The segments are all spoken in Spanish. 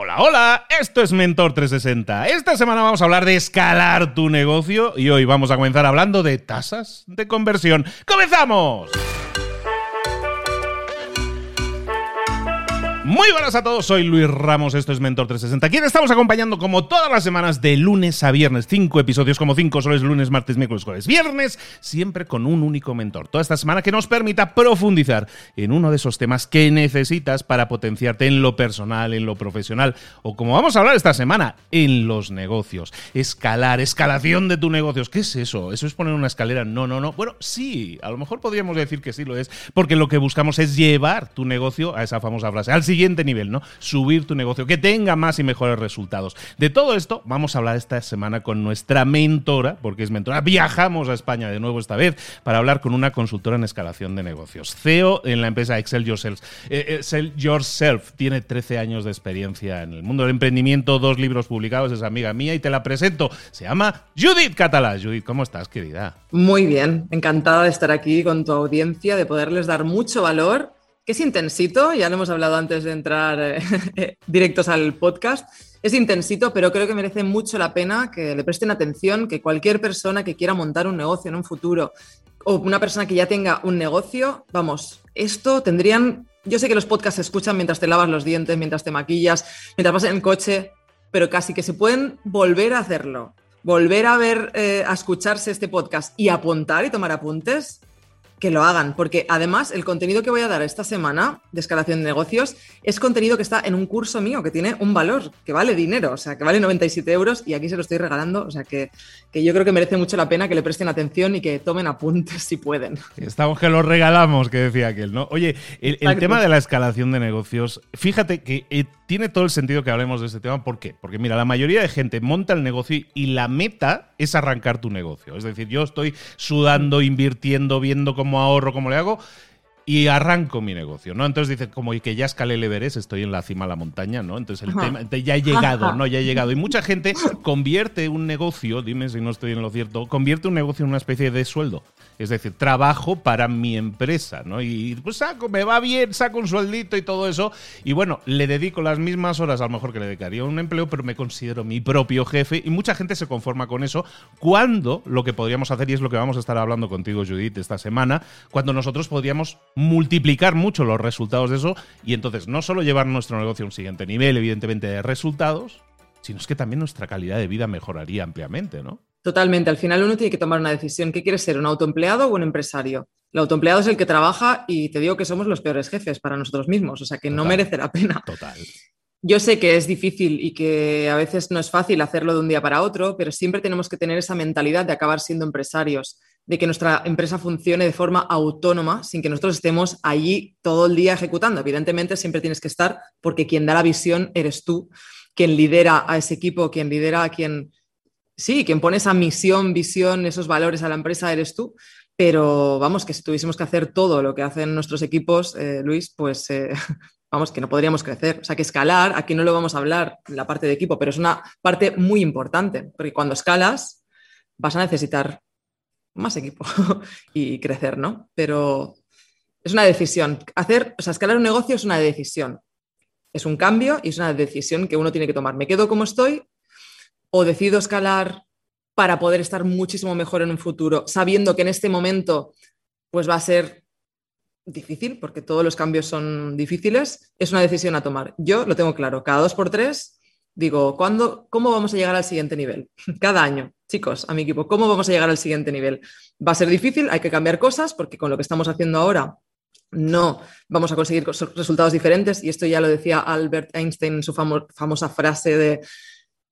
Hola, hola, esto es Mentor 360. Esta semana vamos a hablar de escalar tu negocio y hoy vamos a comenzar hablando de tasas de conversión. ¡Comenzamos! Muy buenas a todos, soy Luis Ramos, esto es Mentor 360. Aquí estamos acompañando como todas las semanas de lunes a viernes, cinco episodios como cinco soles, lunes, martes, miércoles, jueves, viernes, siempre con un único mentor. Toda esta semana que nos permita profundizar en uno de esos temas que necesitas para potenciarte en lo personal, en lo profesional o como vamos a hablar esta semana, en los negocios. Escalar, escalación de tus negocios. ¿Qué es eso? ¿Eso es poner una escalera? No, no, no. Bueno, sí, a lo mejor podríamos decir que sí lo es, porque lo que buscamos es llevar tu negocio a esa famosa frase, nivel, ¿no? Subir tu negocio, que tenga más y mejores resultados. De todo esto vamos a hablar esta semana con nuestra mentora, porque es mentora. Viajamos a España de nuevo esta vez para hablar con una consultora en escalación de negocios. CEO en la empresa Excel Yourself. Eh, Excel Yourself tiene 13 años de experiencia en el mundo del emprendimiento, dos libros publicados, es amiga mía y te la presento. Se llama Judith Catalá. Judith, ¿cómo estás, querida? Muy bien, encantada de estar aquí con tu audiencia, de poderles dar mucho valor que es intensito, ya lo hemos hablado antes de entrar eh, directos al podcast, es intensito, pero creo que merece mucho la pena que le presten atención, que cualquier persona que quiera montar un negocio en un futuro o una persona que ya tenga un negocio, vamos, esto tendrían, yo sé que los podcasts se escuchan mientras te lavas los dientes, mientras te maquillas, mientras vas en el coche, pero casi que se pueden volver a hacerlo, volver a ver, eh, a escucharse este podcast y apuntar y tomar apuntes, que lo hagan, porque además el contenido que voy a dar esta semana de escalación de negocios es contenido que está en un curso mío, que tiene un valor, que vale dinero, o sea, que vale 97 euros y aquí se lo estoy regalando, o sea, que, que yo creo que merece mucho la pena que le presten atención y que tomen apuntes si pueden. Estamos que lo regalamos, que decía aquel, ¿no? Oye, el, el tema de la escalación de negocios, fíjate que eh, tiene todo el sentido que hablemos de este tema, ¿por qué? Porque mira, la mayoría de gente monta el negocio y la meta es arrancar tu negocio, es decir, yo estoy sudando, invirtiendo, viendo cómo ahorro, cómo le hago, y arranco mi negocio, ¿no? Entonces dice, como y que ya escalé el Everest, estoy en la cima de la montaña, ¿no? Entonces el tema, ya he llegado, ¿no? Ya he llegado. Y mucha gente convierte un negocio, dime si no estoy en lo cierto, convierte un negocio en una especie de sueldo. Es decir, trabajo para mi empresa, ¿no? Y pues saco, me va bien, saco un sueldito y todo eso. Y bueno, le dedico las mismas horas a lo mejor que le dedicaría a un empleo, pero me considero mi propio jefe. Y mucha gente se conforma con eso cuando lo que podríamos hacer, y es lo que vamos a estar hablando contigo, Judith, esta semana, cuando nosotros podríamos multiplicar mucho los resultados de eso y entonces no solo llevar nuestro negocio a un siguiente nivel, evidentemente, de resultados, sino es que también nuestra calidad de vida mejoraría ampliamente, ¿no? Totalmente. Al final uno tiene que tomar una decisión. ¿Qué quiere ser? ¿Un autoempleado o un empresario? El autoempleado es el que trabaja y te digo que somos los peores jefes para nosotros mismos, o sea que no merece la pena. Total. Yo sé que es difícil y que a veces no es fácil hacerlo de un día para otro, pero siempre tenemos que tener esa mentalidad de acabar siendo empresarios, de que nuestra empresa funcione de forma autónoma sin que nosotros estemos allí todo el día ejecutando. Evidentemente siempre tienes que estar porque quien da la visión eres tú, quien lidera a ese equipo, quien lidera a quien sí, quien pone esa misión, visión, esos valores a la empresa eres tú. Pero vamos, que si tuviésemos que hacer todo lo que hacen nuestros equipos, eh, Luis, pues eh, vamos, que no podríamos crecer. O sea, que escalar, aquí no lo vamos a hablar, la parte de equipo, pero es una parte muy importante, porque cuando escalas vas a necesitar más equipo y crecer, ¿no? Pero es una decisión. Hacer, o sea, escalar un negocio es una decisión. Es un cambio y es una decisión que uno tiene que tomar. ¿Me quedo como estoy o decido escalar para poder estar muchísimo mejor en un futuro, sabiendo que en este momento pues va a ser difícil, porque todos los cambios son difíciles, es una decisión a tomar. Yo lo tengo claro, cada dos por tres digo, ¿cuándo, ¿cómo vamos a llegar al siguiente nivel? Cada año, chicos, a mi equipo, ¿cómo vamos a llegar al siguiente nivel? Va a ser difícil, hay que cambiar cosas, porque con lo que estamos haciendo ahora no vamos a conseguir resultados diferentes, y esto ya lo decía Albert Einstein en su famosa frase de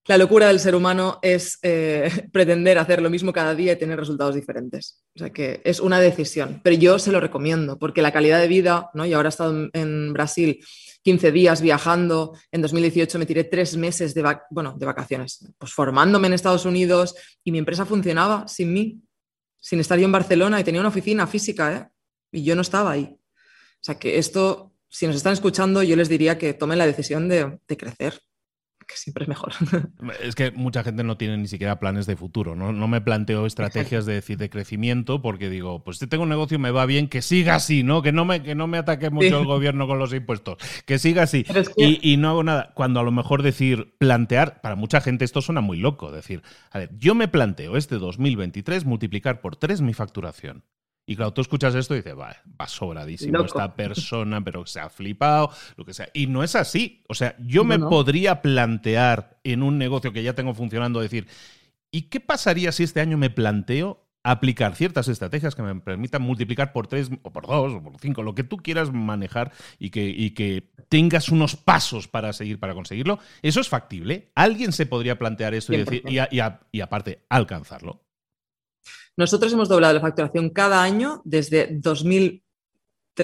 la locura del ser humano es eh, pretender hacer lo mismo cada día y tener resultados diferentes. O sea que es una decisión, pero yo se lo recomiendo porque la calidad de vida, ¿no? y ahora he estado en, Brasil 15 días viajando, en 2018 me tiré tres meses de, bueno, de vacaciones, pues formándome en Estados Unidos y mi empresa funcionaba sin mí, sin estar yo en Barcelona y tenía una oficina física ¿eh? y yo no estaba ahí. O sea que esto, si nos están escuchando, yo les diría que tomen la decisión de, de crecer, que siempre es mejor. Es que mucha gente no tiene ni siquiera planes de futuro, no, no me planteo estrategias de, decir, de crecimiento porque digo, pues si tengo un negocio me va bien, que siga así, ¿no? Que no me, que no me ataque mucho el gobierno con los impuestos, que siga así. Y, y, no hago nada. Cuando a lo mejor decir, plantear, para mucha gente esto suena muy loco, decir, a ver, yo me planteo este 2023 multiplicar por tres mi facturación. Y claro, tú escuchas esto y dices, va, va sobradísimo esta persona, pero se ha flipado, lo que sea. Y no es así. O sea, yo me podría plantear en un negocio que ya tengo funcionando, decir, ¿y qué pasaría si este año me planteo aplicar ciertas estrategias que me permitan multiplicar por tres o por dos o por cinco, lo que tú quieras manejar y que, y que tengas unos pasos para seguir, para conseguirlo? Eso es factible. Alguien se podría plantear esto y, decir, y aparte alcanzarlo. Nosotros hemos doblado la facturación cada año desde 2000,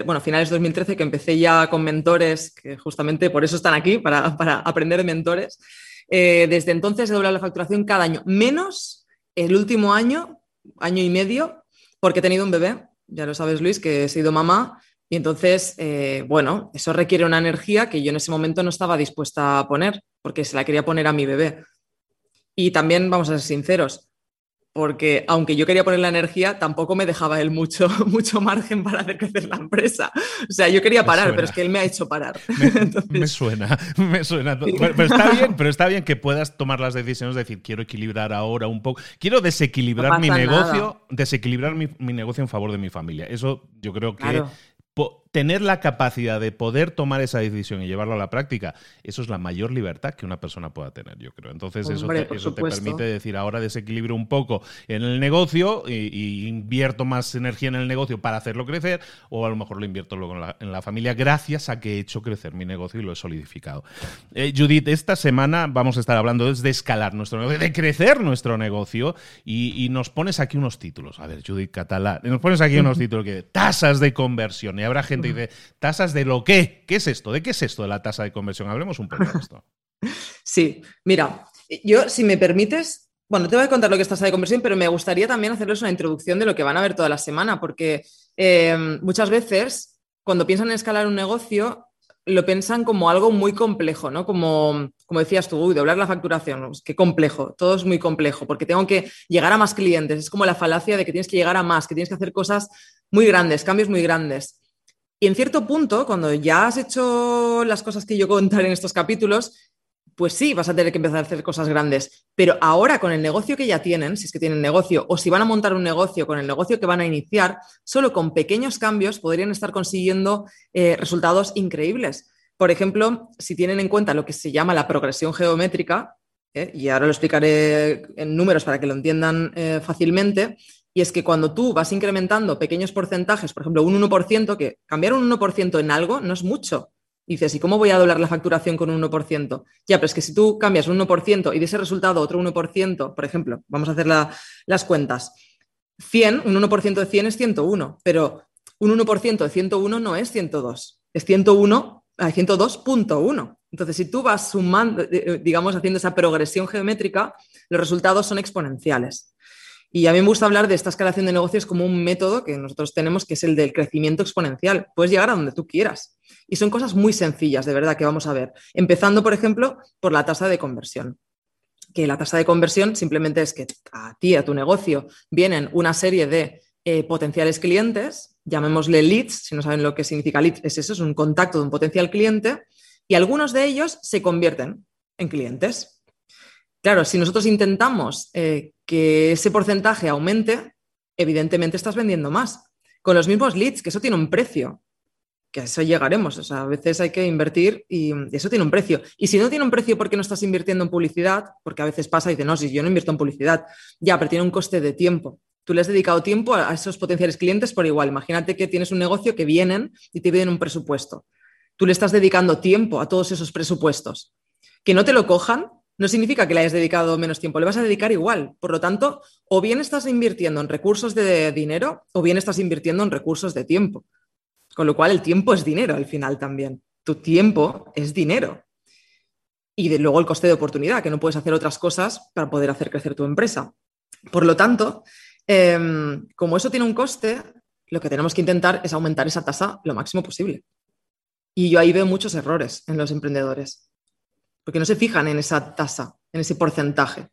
bueno, finales de 2013, que empecé ya con mentores, que justamente por eso están aquí, para, aprender de mentores. Eh, desde entonces he doblado la facturación cada año, menos el último año, año y medio, porque he tenido un bebé, ya lo sabes Luis, que he sido mamá, y entonces, eh, bueno, eso requiere una energía que yo en ese momento no estaba dispuesta a poner, porque se la quería poner a mi bebé. Y también, vamos a ser sinceros, porque aunque yo quería poner la energía, tampoco me dejaba él mucho, mucho margen para hacer crecer la empresa. O sea, yo quería parar, pero es que él me ha hecho parar. Me, suena, me suena. Pero, está bien, pero está bien que puedas tomar las decisiones, de decir, quiero equilibrar ahora un poco, quiero desequilibrar mi negocio, desequilibrar mi, negocio en favor de mi familia. Eso yo creo que tener la capacidad de poder tomar esa decisión y llevarlo a la práctica, eso es la mayor libertad que una persona pueda tener, yo creo. Entonces, eso, te, eso te, permite decir, ahora desequilibro un poco en el negocio y, invierto más energía en el negocio para hacerlo crecer, o a lo mejor lo invierto luego en la, familia, gracias a que he hecho crecer mi negocio y lo he solidificado. Eh, Judith, esta semana vamos a estar hablando de escalar nuestro negocio, de crecer nuestro negocio, y, nos pones aquí unos títulos. A ver, Judith Catalá, nos pones aquí unos títulos que tasas de conversión, y habrá gente dice, tasas de lo qué. ¿Qué es esto? ¿De qué es esto de la tasa de conversión? Hablemos un poco de esto. Sí, mira, yo, si me permites, bueno, te voy a contar lo que es tasa de conversión, pero me gustaría también hacerles una introducción de lo que van a ver toda la semana, porque eh, muchas veces cuando piensan en escalar un negocio, lo piensan como algo muy complejo, ¿no? Como, como decías tú, uy, doblar la facturación, qué complejo, todo es muy complejo, porque tengo que llegar a más clientes, es como la falacia de que tienes que llegar a más, que tienes que hacer cosas muy grandes, cambios muy grandes. Y en cierto punto, cuando ya has hecho las cosas que yo contaré en estos capítulos, pues sí, vas a tener que empezar a hacer cosas grandes. Pero ahora con el negocio que ya tienen, si es que tienen negocio, o si van a montar un negocio con el negocio que van a iniciar, solo con pequeños cambios podrían estar consiguiendo eh, resultados increíbles. Por ejemplo, si tienen en cuenta lo que se llama la progresión geométrica, eh, y ahora lo explicaré en números para que lo entiendan eh, fácilmente, y es que cuando tú vas incrementando pequeños porcentajes, por ejemplo, un 1%, que cambiar un 1% en algo no es mucho. Y dices, ¿y cómo voy a doblar la facturación con un 1%? Ya, pero es que si tú cambias un 1% y de ese resultado otro 1%, por ejemplo, vamos a hacer las cuentas. 100, un 1% de 100 es 101, pero un 1% de 101 no es 102, es 101 a 102.1. Entonces, si tú vas sumando, eh, digamos, haciendo esa progresión geométrica, los resultados son exponenciales. Y a mí me gusta hablar de esta escalación de negocios como un método que nosotros tenemos, que es el del crecimiento exponencial. Puedes llegar a donde tú quieras. Y son cosas muy sencillas, de verdad, que vamos a ver. Empezando, por ejemplo, por la tasa de conversión. Que la tasa de conversión simplemente es que a ti, a tu negocio, vienen una serie de eh, potenciales clientes, llamémosle leads, si no saben lo que significa leads, es eso, es un contacto de un potencial cliente, y algunos de ellos se convierten en clientes. Claro, si nosotros intentamos eh, que ese porcentaje aumente, evidentemente estás vendiendo más. Con los mismos leads, que eso tiene un precio, que a eso llegaremos. O sea, a veces hay que invertir y eso tiene un precio. Y si no tiene un precio porque no estás invirtiendo en publicidad, porque a veces pasa y dice, no, si yo no invierto en publicidad, ya, pero tiene un coste de tiempo. Tú le has dedicado tiempo a esos potenciales clientes por igual. Imagínate que tienes un negocio que vienen y te piden un presupuesto. Tú le estás dedicando tiempo a todos esos presupuestos. Que no te lo cojan, no significa que le hayas dedicado menos tiempo, le vas a dedicar igual. Por lo tanto, o bien estás invirtiendo en recursos de dinero o bien estás invirtiendo en recursos de tiempo. Con lo cual, el tiempo es dinero al final también. Tu tiempo es dinero. Y de, luego el coste de oportunidad, que no puedes hacer otras cosas para poder hacer crecer tu empresa. Por lo tanto, em, como eso tiene un coste, lo que tenemos que intentar es aumentar esa tasa lo máximo posible. Y yo ahí veo muchos errores en los emprendedores porque no se fijan en esa tasa, en ese porcentaje.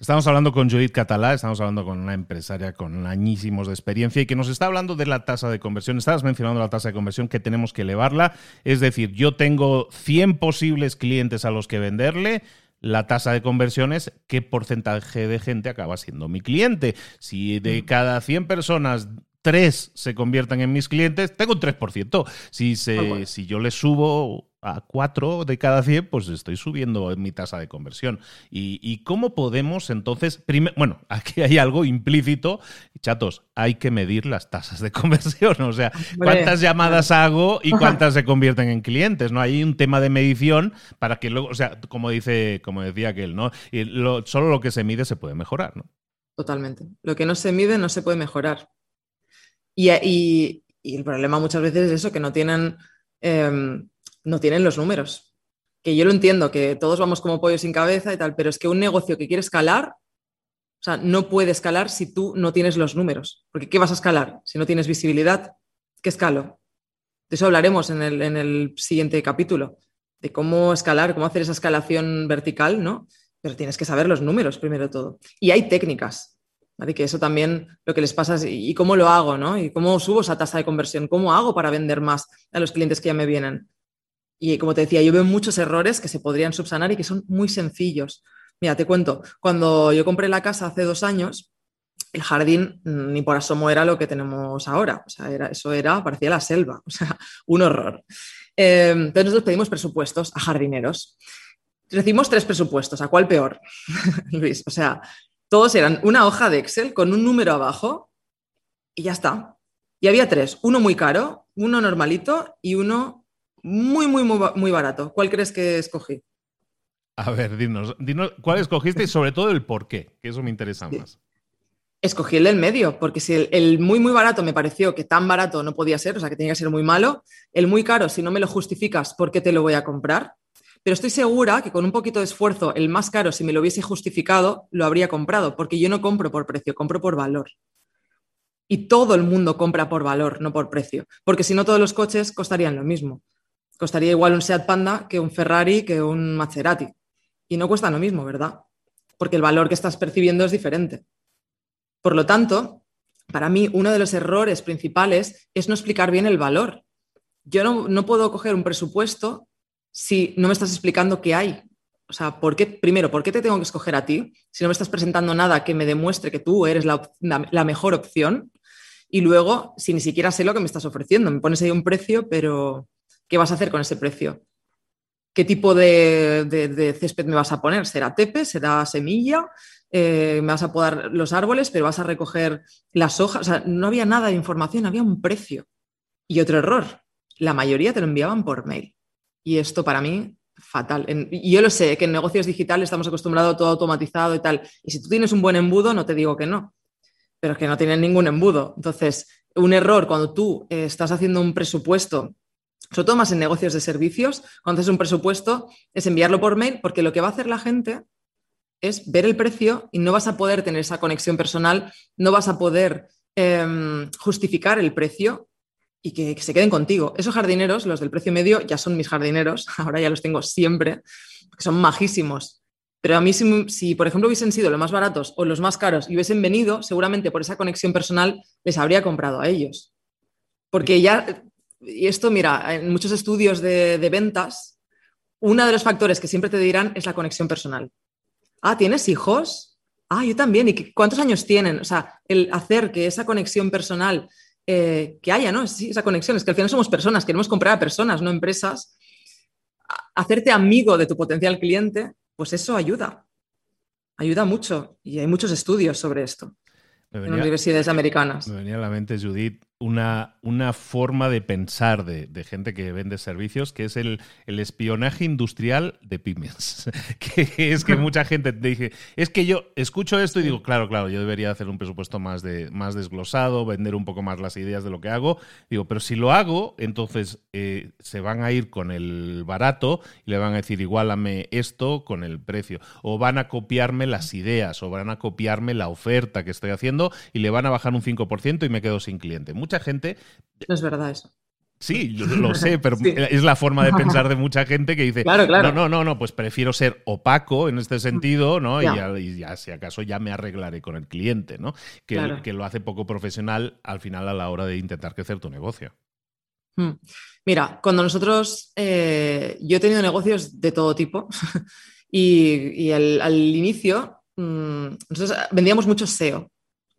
Estamos hablando con Judith Catalá, estamos hablando con una empresaria con añísimos de experiencia y que nos está hablando de la tasa de conversión. Estabas mencionando la tasa de conversión que tenemos que elevarla. Es decir, yo tengo 100 posibles clientes a los que venderle. La tasa de conversión es qué porcentaje de gente acaba siendo mi cliente. Si de mm. cada 100 personas tres se conviertan en mis clientes, tengo un 3%. Si, se, si yo le subo a 4 de cada 100, pues estoy subiendo mi tasa de conversión. ¿Y, cómo podemos entonces, bueno, aquí hay algo implícito, chatos, hay que medir las tasas de conversión, o sea, cuántas llamadas hago y cuántas se convierten en clientes, ¿no? Hay un tema de medición para que luego, o sea, como dice, como decía aquel, ¿no? Y solo lo que se mide se puede mejorar, ¿no? Totalmente. Lo que no se mide no se puede mejorar. Y, el problema muchas veces es eso, que no tienen, em, no tienen los números. Que yo lo entiendo, que todos vamos como pollo sin cabeza y tal, pero es que un negocio que quiere escalar, o sea, no puede escalar si tú no tienes los números. Porque ¿qué vas a escalar si no tienes visibilidad? ¿Qué escalo? De eso hablaremos en el, en el siguiente capítulo, de cómo escalar, cómo hacer esa escalación vertical, ¿no? Pero tienes que saber los números primero todo. Y hay técnicas, que eso también lo que les pasa es, ¿y cómo lo hago? ¿no? ¿Y cómo subo esa tasa de conversión? ¿Cómo hago para vender más a los clientes que ya me vienen? Y como te decía, yo veo muchos errores que se podrían subsanar y que son muy sencillos. Mira, te cuento, cuando yo compré la casa hace dos años, el jardín ni por asomo era lo que tenemos ahora. O sea, era, eso era, parecía la selva, o sea, un horror. Eh, entonces nosotros pedimos presupuestos a jardineros. Recibimos tres presupuestos, ¿a cuál peor? Luis, o sea, todos eran una hoja de Excel con un número abajo y ya está. Y había tres, uno muy caro, uno normalito y uno muy, muy, muy, muy barato. ¿Cuál crees que escogí? A ver, dinos, dinos cuál escogiste y sobre todo el por qué, que eso me interesa más. Escogí el del medio, porque si el, el, muy, muy barato me pareció que tan barato no podía ser, o sea, que tenía que ser muy malo, el muy caro, si no me lo justificas, ¿por qué te lo voy a comprar? pero estoy segura que con un poquito de esfuerzo, el más caro, si me lo hubiese justificado, lo habría comprado, porque yo no compro por precio, compro por valor. Y todo el mundo compra por valor, no por precio, porque si no todos los coches costarían lo mismo. Costaría igual un Seat Panda que un Ferrari, que un Maserati. Y no cuesta lo mismo, ¿verdad? Porque el valor que estás percibiendo es diferente. Por lo tanto, para mí uno de los errores principales es no explicar bien el valor. Yo no, no puedo coger un presupuesto si no me estás explicando qué hay. O sea, ¿por qué, primero, ¿por qué te tengo que escoger a ti si no me estás presentando nada que me demuestre que tú eres la, mejor opción? Y luego, si ni siquiera sé lo que me estás ofreciendo, me pones ahí un precio, pero ¿qué vas a hacer con ese precio? ¿Qué tipo de, césped me vas a poner? ¿Será tepe? ¿Será semilla? Eh, me vas a podar los árboles, pero vas a recoger las hojas. O sea, no había nada de información, había un precio. Y otro error, la mayoría te lo enviaban por mail. Y esto para mí, fatal. y yo lo sé, que en negocios digitales estamos acostumbrados a todo automatizado y tal. Y si tú tienes un buen embudo, no te digo que no, pero es que no tienen ningún embudo. Entonces, un error cuando tú eh, estás haciendo un presupuesto, sobre todo más en negocios de servicios, cuando haces un presupuesto, es enviarlo por mail, porque lo que va a hacer la gente es ver el precio y no vas a poder tener esa conexión personal, no vas a poder em, justificar el precio y que, se queden contigo. Esos jardineros, los del precio medio, ya son mis jardineros, ahora ya los tengo siempre, porque son majísimos. Pero a mí, si, por ejemplo hubiesen sido los más baratos o los más caros y hubiesen venido, seguramente por esa conexión personal les habría comprado a ellos. Porque ya, y esto, mira, en muchos estudios de, de ventas, uno de los factores que siempre te dirán es la conexión personal. Ah, ¿tienes hijos? Ah, yo también. ¿Y cuántos años tienen? O sea, el hacer que esa conexión personal eh, que haya, ¿no? esa conexión, es que al final somos personas, queremos comprar a personas, no empresas. Hacerte amigo de tu potencial cliente, pues eso ayuda, ayuda mucho y hay muchos estudios sobre esto en universidades americanas. Me venía a la mente, Judith, una, una forma de pensar de, gente que vende servicios, que es el, el, espionaje industrial de pymes. que es que mucha gente te dice, es que yo escucho esto y digo, claro, claro, yo debería hacer un presupuesto más, de, más desglosado, vender un poco más las ideas de lo que hago. Digo, pero si lo hago, entonces eh, se van a ir con el barato y le van a decir, igualame esto con el precio. O van a copiarme las ideas, o van a copiarme la oferta que estoy haciendo y le van a bajar un 5% y me quedo sin cliente. Mucha gente... No es verdad eso. Sí, lo sé, pero es la forma de pensar de mucha gente que dice, no, no, no, no, pues prefiero ser opaco en este sentido, ¿no? Y, ya, si acaso ya me arreglaré con el cliente, ¿no? Que, que lo hace poco profesional al final a la hora de intentar crecer tu negocio. Hmm. Mira, cuando nosotros, eh, yo he tenido negocios de todo tipo y, al inicio mm, nosotros vendíamos mucho SEO,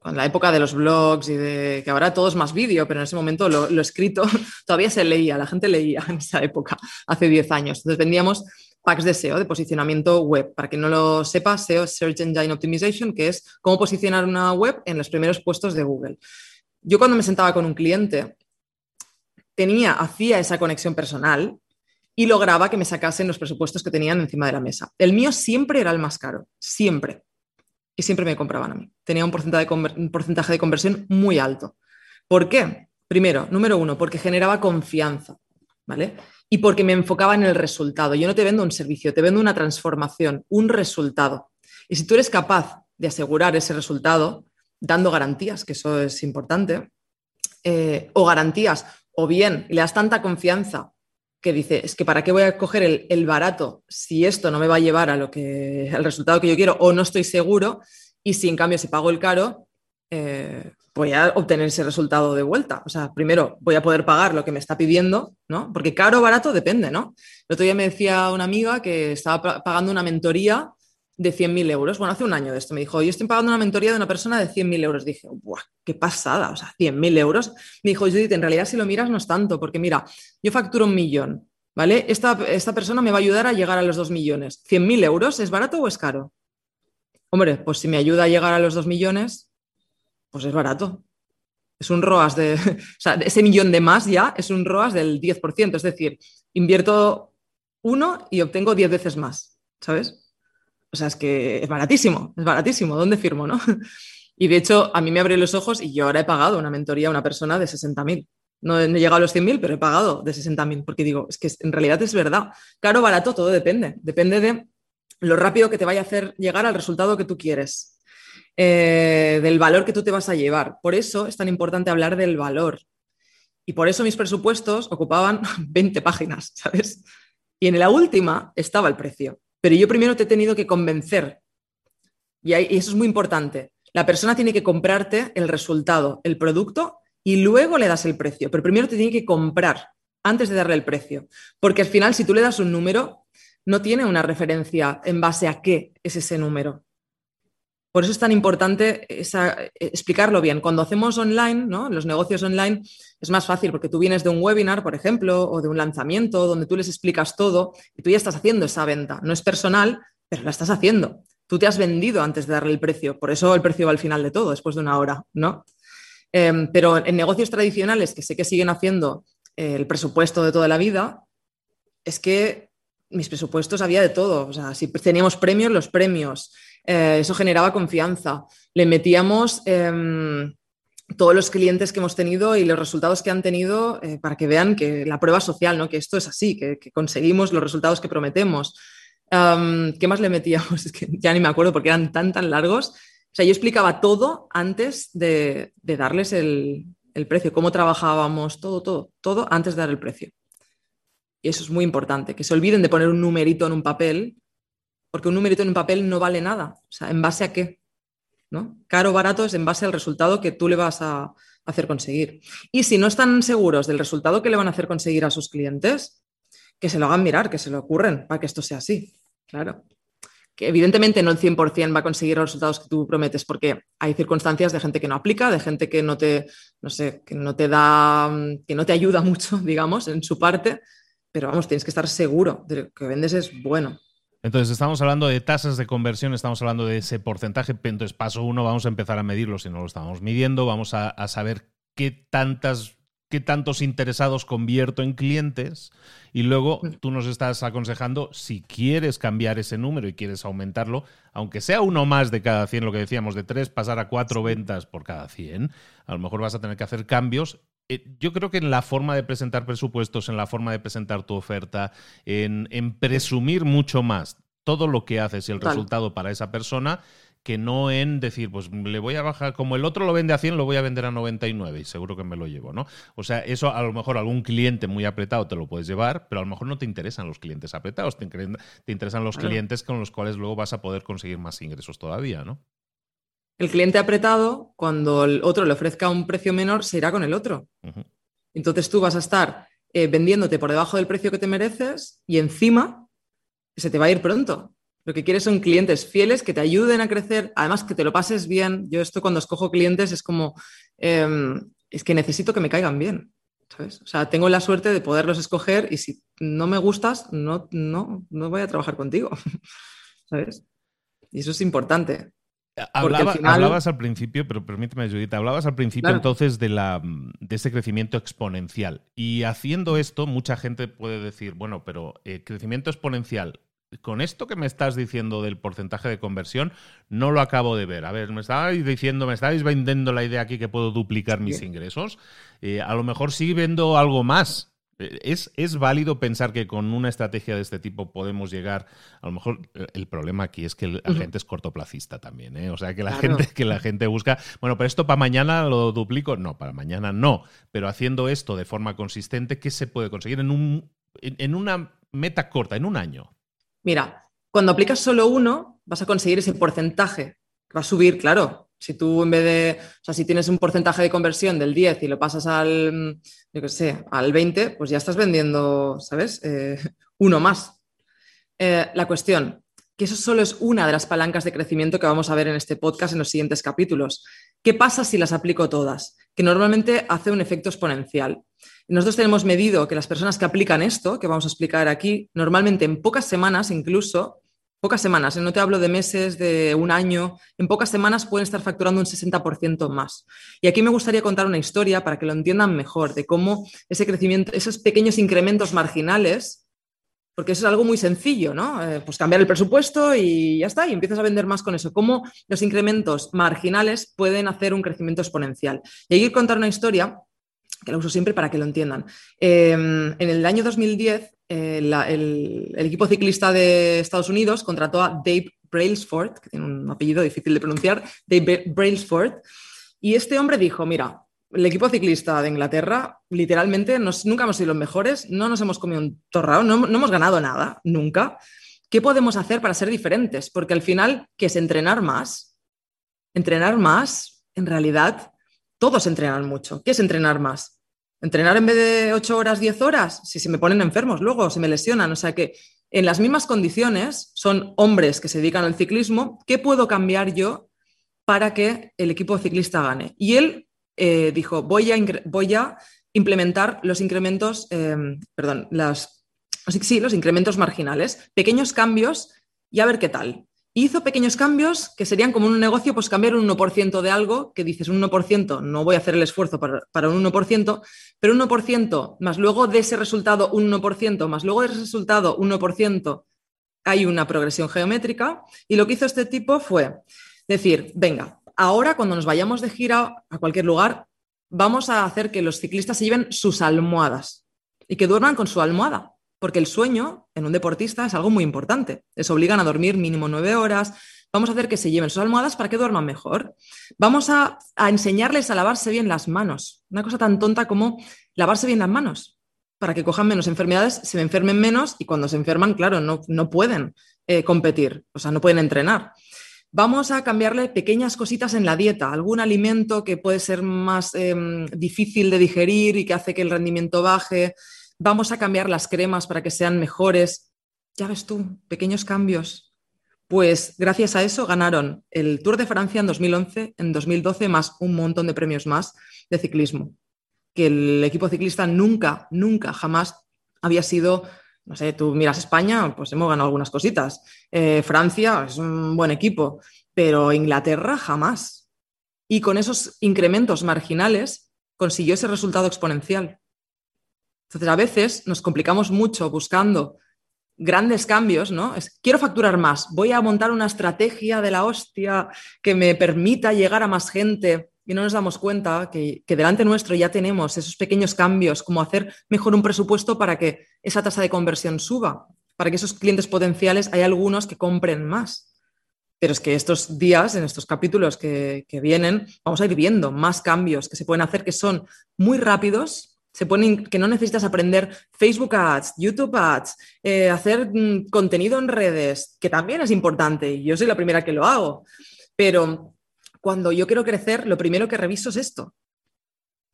en la época de los blogs y de que ahora todo es más vídeo, pero en ese momento lo, escrito todavía se leía, la gente leía en esa época, hace 10 años. Entonces vendíamos packs de SEO, de posicionamiento web. Para quien no lo sepa, SEO es Search Engine Optimization, que es cómo posicionar una web en los primeros puestos de Google. Yo cuando me sentaba con un cliente, tenía, hacía esa conexión personal y lograba que me sacasen los presupuestos que tenían encima de la mesa. El mío siempre era el más caro, siempre y siempre me compraban a mí. Tenía un porcentaje de, conversión muy alto. ¿Por qué? Primero, número uno, porque generaba confianza, ¿vale? Y porque me enfocaba en el resultado. Yo no te vendo un servicio, te vendo una transformación, un resultado. Y si tú eres capaz de asegurar ese resultado, dando garantías, que eso es importante, eh, o garantías, o bien le das tanta confianza que dice, es que para qué voy a coger el, barato si esto no me va a llevar a lo que, al resultado que yo quiero o no estoy seguro y si en cambio si pago el caro, eh, voy a obtener ese resultado de vuelta. O sea, primero voy a poder pagar lo que me está pidiendo, ¿no? Porque caro o barato depende, ¿no? El otro día me decía una amiga que estaba pagando una mentoría de 100.000 euros. Bueno, hace un año de esto me dijo, yo estoy pagando una mentoría de una persona de 100.000 euros. Dije, ¡buah, qué pasada! O sea, 100.000 euros. Me dijo, Judith, en realidad si lo miras no es tanto, porque mira, yo facturo un millón, ¿vale? Esta, esta persona me va a ayudar a llegar a los 2 millones. ¿100.000 euros es barato o es caro? Hombre, pues si me ayuda a llegar a los 2 millones, pues es barato. Es un ROAS de, o sea, ese millón de más ya es un ROAS del 10%, es decir, invierto uno y obtengo 10 veces más, ¿sabes? O sea, es que es baratísimo, es baratísimo. ¿Dónde firmo, no? Y de hecho, a mí me abrió los ojos y yo ahora he pagado una mentoría a una persona de 60.000. No he llegado a los 100.000, pero he pagado de 60.000, porque digo, es que en realidad es verdad. Caro, barato, todo depende. Depende de lo rápido que te vaya a hacer llegar al resultado que tú quieres, eh, del valor que tú te vas a llevar. Por eso es tan importante hablar del valor. Y por eso mis presupuestos ocupaban 20 páginas, ¿sabes? Y en la última estaba el precio. Pero yo primero te he tenido que convencer. Y, eso es muy importante. La persona tiene que comprarte el resultado, el producto, y luego le das el precio. Pero primero te tiene que comprar antes de darle el precio. Porque al final, si tú le das un número, no tiene una referencia en base a qué es ese número. Por eso es tan importante explicarlo bien. Cuando hacemos online, los negocios online, es más fácil porque tú vienes de un webinar, por ejemplo, o de un lanzamiento donde tú les explicas todo y tú ya estás haciendo esa venta. No es personal, pero la estás haciendo. Tú te has vendido antes de darle el precio. Por eso el precio va al final de todo, después de una hora, ¿no? Em, pero en negocios tradicionales que sé que siguen haciendo eh, el presupuesto de toda la vida, es que mis presupuestos había de todo. O sea, si teníamos premios, los premios. Eh, eso generaba confianza. Le metíamos em, todos los clientes que hemos tenido y los resultados que han tenido eh, para que vean que la prueba social, ¿no? que esto es así, que, conseguimos los resultados que prometemos. ¿Qué más le metíamos? Es que ya ni me acuerdo porque eran tan, tan largos. O sea, yo explicaba todo antes de, darles el, el precio, cómo trabajábamos, todo, todo, todo antes de dar el precio. Y eso es muy importante, que se olviden de poner un numerito en un papel porque un numerito en un papel no vale nada. O sea, ¿en base a qué? ¿No? Caro o barato es en base al resultado que tú le vas a hacer conseguir. Y si no están seguros del resultado que le van a hacer conseguir a sus clientes, que se lo hagan mirar, que se lo ocurren para que esto sea así. Claro. Que evidentemente no el 100% va a conseguir los resultados que tú prometes, porque hay circunstancias de gente que no aplica, de gente que no te, no sé, que no te da, que no te ayuda mucho, digamos, en su parte, pero vamos, tienes que estar seguro de que lo que vendes es bueno. Entonces, estamos hablando de tasas de conversión, estamos hablando de ese porcentaje. Entonces, paso uno, vamos a empezar a medirlo si no lo estamos midiendo. Vamos a, saber qué tantas qué tantos interesados convierto en clientes y luego mm. tú nos estás aconsejando si quieres cambiar ese número y quieres aumentarlo, aunque sea uno más de cada 100, lo que decíamos, de tres pasar a cuatro ventas por cada 100, a lo mejor vas a tener que hacer cambios yo creo que en la forma de presentar presupuestos, en la forma de presentar tu oferta, en, presumir mucho más todo lo que haces y el resultado para esa persona, que no en decir, pues le voy a bajar, como el otro lo vende a 100, lo voy a vender a 99 y seguro que me lo llevo, ¿no? O sea, eso a lo mejor algún cliente muy apretado te lo puedes llevar, pero a lo mejor no te interesan los clientes apretados, te, interesan los clientes con los cuales luego vas a poder conseguir más ingresos todavía, ¿no? El cliente apretado, cuando el otro le ofrezca un precio menor, se irá con el otro. Entonces tú vas a estar eh, vendiéndote por debajo del precio que te mereces y encima se te va a ir pronto. Lo que quieres son clientes fieles que te ayuden a crecer, además que te lo pases bien. Yo esto cuando escojo clientes es como, em, es que necesito que me caigan bien. ¿sabes? O sea, tengo la suerte de poderlos escoger y si no me gustas, no, no, no voy a trabajar contigo. ¿Sabes? Y eso es importante. Hablabas al principio, pero permíteme, Judith, hablabas al principio entonces de, la, de ese crecimiento exponencial. Y haciendo esto, mucha gente puede decir, bueno, pero eh, crecimiento exponencial, con esto que me estás diciendo del porcentaje de conversión, no lo acabo de ver. A ver, me estabais diciendo, me estabais vendiendo la idea aquí que puedo duplicar mis ingresos. Eh, a lo mejor sí vendo algo más. Eh, ¿Es, ¿Es, válido pensar que con una estrategia de este tipo podemos llegar? A lo mejor eh, el problema aquí es que la gente es cortoplacista también, ¿eh? O sea, que la, gente, que la gente busca, bueno, pero esto para mañana lo duplico. No, para mañana no. Pero haciendo esto de forma consistente, ¿qué se puede conseguir en, un, en una meta corta, en un año? Mira, cuando aplicas solo uno, vas a conseguir ese porcentaje. Va a subir, claro, si tú en vez de, o sea, si tienes un porcentaje de conversión del 10 y lo pasas al, yo qué sé, al 20, pues ya estás vendiendo, ¿sabes? Eh, uno más. Eh, la cuestión, que eso solo es una de las palancas de crecimiento que vamos a ver en este podcast en los siguientes capítulos. ¿Qué pasa si las aplico todas? Que normalmente hace un efecto exponencial. Nosotros tenemos medido que las personas que aplican esto, que vamos a explicar aquí, normalmente en pocas semanas incluso pocas semanas, ¿eh? no te hablo de meses, de un año, en pocas semanas pueden estar facturando un 60% más. Y aquí me gustaría contar una historia para que lo entiendan mejor, de cómo ese crecimiento, esos pequeños incrementos marginales, porque eso es algo muy sencillo, ¿no? Eh, pues cambiar el presupuesto y ya está, y empiezas a vender más con eso. Cómo los incrementos marginales pueden hacer un crecimiento exponencial. Y hay que contar una historia que la uso siempre para que lo entiendan. Em, en el año 2010 eh, el, equipo ciclista de Estados Unidos contrató a Dave Brailsford, que tiene un apellido difícil de pronunciar, Dave Brailsford, y este hombre dijo, mira, el equipo ciclista de Inglaterra, literalmente, nunca hemos sido los mejores, no nos hemos comido un torrado, no, no hemos ganado nada, nunca. ¿Qué podemos hacer para ser diferentes? Porque al final, ¿qué es entrenar más? Entrenar más, en realidad, todos entrenan mucho. ¿Qué es entrenar más? Entrenar en vez de 8 horas, 10 horas, si se me ponen enfermos luego, se me lesionan. O sea que en las mismas condiciones son hombres que se dedican al ciclismo. ¿Qué puedo cambiar yo para que el equipo ciclista gane? Y él eh, dijo, voy a, voy a implementar los incrementos, em, perdón, las, los incrementos marginales, pequeños cambios y a ver qué tal hizo pequeños cambios que serían como un negocio, pues cambiar un 1% de algo, que dices un 1%, no voy a hacer el esfuerzo para, un 1%, pero un 1% más luego de ese resultado un 1%, más luego de ese resultado un 1%, hay una progresión geométrica. Y lo que hizo este tipo fue decir, venga, ahora cuando nos vayamos de gira a cualquier lugar, vamos a hacer que los ciclistas se lleven sus almohadas y que duerman con su almohada. Porque el sueño en un deportista es algo muy importante. Les obligan a dormir mínimo nueve horas. Vamos a hacer que se lleven sus almohadas para que duerman mejor. Vamos a, enseñarles a lavarse bien las manos. Una cosa tan tonta como lavarse bien las manos para que cojan menos enfermedades, se enfermen menos y cuando se enferman, claro, no, no pueden eh, competir, o sea, no pueden entrenar. Vamos a cambiarle pequeñas cositas en la dieta, algún alimento que puede ser más em, difícil de digerir y que hace que el rendimiento baje, vamos a cambiar las cremas para que sean mejores. Ya ves tú, pequeños cambios. Pues gracias a eso ganaron el Tour de Francia en 2011, en 2012, más un montón de premios más de ciclismo. Que el equipo ciclista nunca, nunca, jamás había sido, no sé, tú miras España, pues hemos ganado algunas cositas. Eh, Francia es un buen equipo, pero Inglaterra jamás. Y con esos incrementos marginales consiguió ese resultado exponencial. Entonces, a veces nos complicamos mucho buscando grandes cambios, ¿no? Es, quiero facturar más, voy a montar una estrategia de la hostia que me permita llegar a más gente y no nos damos cuenta que, delante nuestro ya tenemos esos pequeños cambios, como hacer mejor un presupuesto para que esa tasa de conversión suba, para que esos clientes potenciales hay algunos que compren más. Pero es que estos días, en estos capítulos que, vienen, vamos a ir viendo más cambios que se pueden hacer que son muy rápidos, se pueden, que no necesitas aprender Facebook Ads, YouTube Ads, eh, hacer mm, contenido en redes, que también es importante y yo soy la primera que lo hago. Pero cuando yo quiero crecer, lo primero que reviso es esto.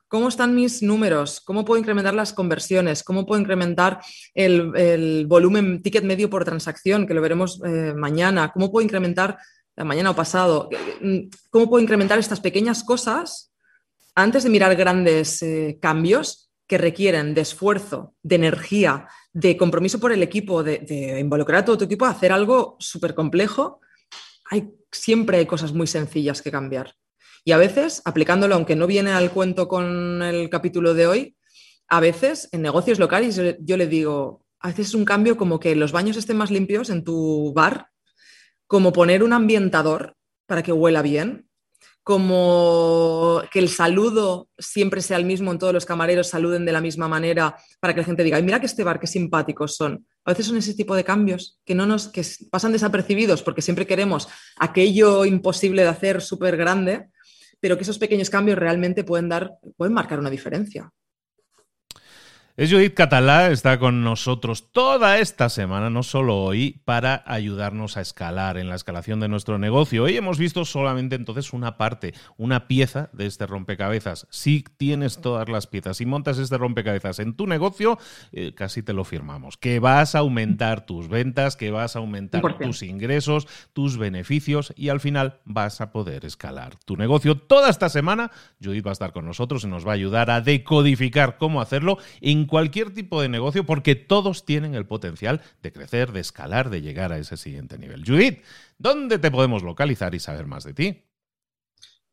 ¿Cómo están mis números? ¿Cómo puedo incrementar las conversiones? ¿Cómo puedo incrementar el, volumen ticket medio por transacción, que lo veremos eh, mañana? ¿Cómo puedo incrementar, eh, mañana o pasado, eh, cómo puedo incrementar estas pequeñas cosas antes de mirar grandes cambios que requieren de esfuerzo, de energía, de compromiso por el equipo, de, involucrar a todo tu equipo a hacer algo súper complejo? Hay, siempre hay cosas muy sencillas que cambiar. Y a veces, aplicándolo, aunque no viene al cuento con el capítulo de hoy, a veces en negocios locales yo, le digo, haces un cambio como que los baños estén más limpios en tu bar, como poner un ambientador para que huela bien, como que el saludo siempre sea el mismo en todos los camareros, saluden de la misma manera para que la gente diga, Ay, mira que este bar, qué simpáticos son. A veces son ese tipo de cambios que, no nos, que pasan desapercibidos porque siempre queremos aquello imposible de hacer súper grande pero que esos pequeños cambios realmente pueden dar, pueden marcar una diferencia. Es Judith Catalá, está con nosotros toda esta semana, no solo hoy, para ayudarnos a escalar en la escalación de nuestro negocio. Hoy hemos visto solamente entonces una parte, una pieza de este rompecabezas. Si tienes todas las piezas y montas este rompecabezas en tu negocio, eh, casi te lo firmamos. Que vas a aumentar tus ventas, que vas a aumentar tus ingresos, tus beneficios y al final vas a poder escalar tu negocio. Toda esta semana, Judith va a estar con nosotros y nos va a ayudar a decodificar cómo hacerlo en cualquier tipo de negocio porque todos tienen el potencial de crecer, de escalar, de llegar a ese siguiente nivel. Judith, ¿dónde te podemos localizar y saber más de ti?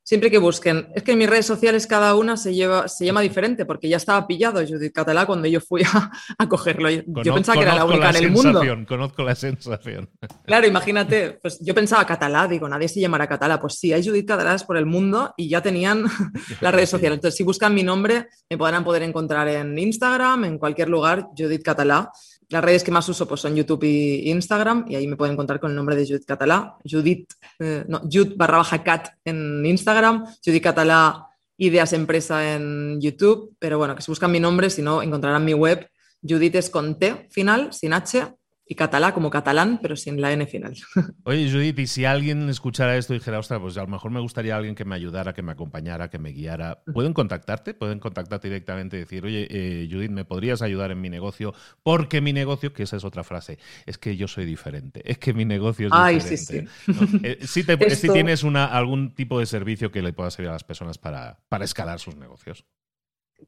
Siempre que busquen. Es que en mis redes sociales cada una se, lleva, se llama diferente, porque ya estaba pillado Judith Catalá cuando yo fui a, cogerlo. Yo, pensaba que era la única en el mundo. Conozco la sensación. Claro, imagínate, pues yo pensaba Catalá, digo, nadie se llamará Catalá. Pues sí, hay Judith Catalá por el mundo y ya tenían las redes sociales. Entonces, si buscan mi nombre, me podrán poder encontrar en Instagram, en cualquier lugar, Judith Catalá. Las redes que más uso pues, son YouTube y Instagram y ahí me pueden encontrar con el nombre de Judith Catalá, Judith, eh, no, barra baja cat en Instagram, Judith Catalá Ideas Empresa en YouTube, pero bueno, que si buscan mi nombre, si no, encontrarán mi web, Judith es con T final, sin H, y catalá como catalán, pero sin la N final. Oye, Judith, y si alguien escuchara esto y dijera, ostras, pues a lo mejor me gustaría alguien que me ayudara, que me acompañara, que me guiara, ¿pueden contactarte? ¿Pueden contactarte directamente y decir, oye, eh, Judith, ¿me podrías ayudar en mi negocio? Porque mi negocio, que esa es otra frase, es que yo soy diferente, es que mi negocio es Ay, diferente. Sí, sí. Eh, si, tienes una, algún tipo de servicio que le pueda servir a las personas para, para escalar sus negocios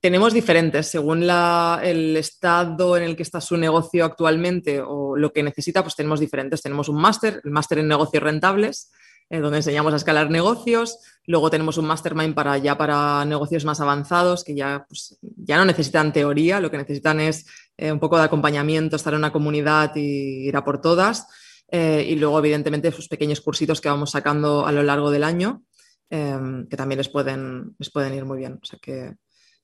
tenemos diferentes según el estado en el que está su negocio actualmente o lo que necesita, pues tenemos diferentes. Tenemos un máster, el máster en negocios rentables, eh, donde enseñamos a escalar negocios. Luego tenemos un mastermind para ya para negocios más avanzados, que ya, pues, ya no necesitan teoría, lo que necesitan es eh, un poco de acompañamiento, estar en una comunidad y ir a por todas. Eh, y luego, evidentemente, esos pequeños cursitos que vamos sacando a lo largo del año, que también les pueden, les pueden ir muy bien. O sea que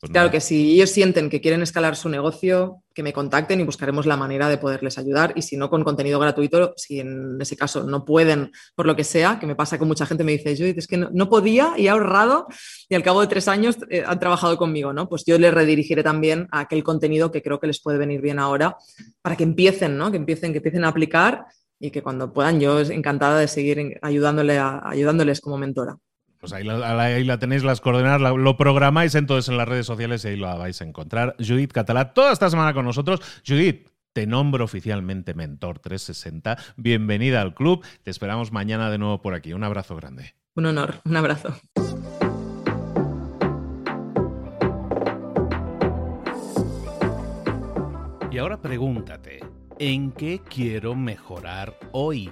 pues claro que si ellos sienten que quieren escalar su negocio, que me contacten y buscaremos la manera de poderles ayudar. Y si no, con contenido gratuito, si en ese caso no pueden, por lo que sea, que me pasa con mucha gente, me dice, yo es que no, podía y he ahorrado y al cabo de tres años eh, han trabajado conmigo, ¿no? Pues yo les redirigiré también a aquel contenido que creo que les puede venir bien ahora para que empiecen, ¿no? Que empiecen, que empiecen a aplicar y que cuando puedan, yo encantada de seguir ayudándole ayudándoles como mentora. Pues ahí la, tenéis las coordenadas, lo programáis entonces en las redes sociales y ahí lo vais a encontrar. Judith Catalá, toda esta semana con nosotros. Judith, te nombro oficialmente Mentor 360. Bienvenida al club. Te esperamos mañana de nuevo por aquí. Un abrazo grande. Un honor, un abrazo. Y ahora pregúntate, ¿en qué quiero mejorar hoy?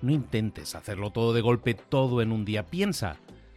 No intentes hacerlo todo de golpe, todo en un día. Piensa,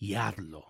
y hazlo.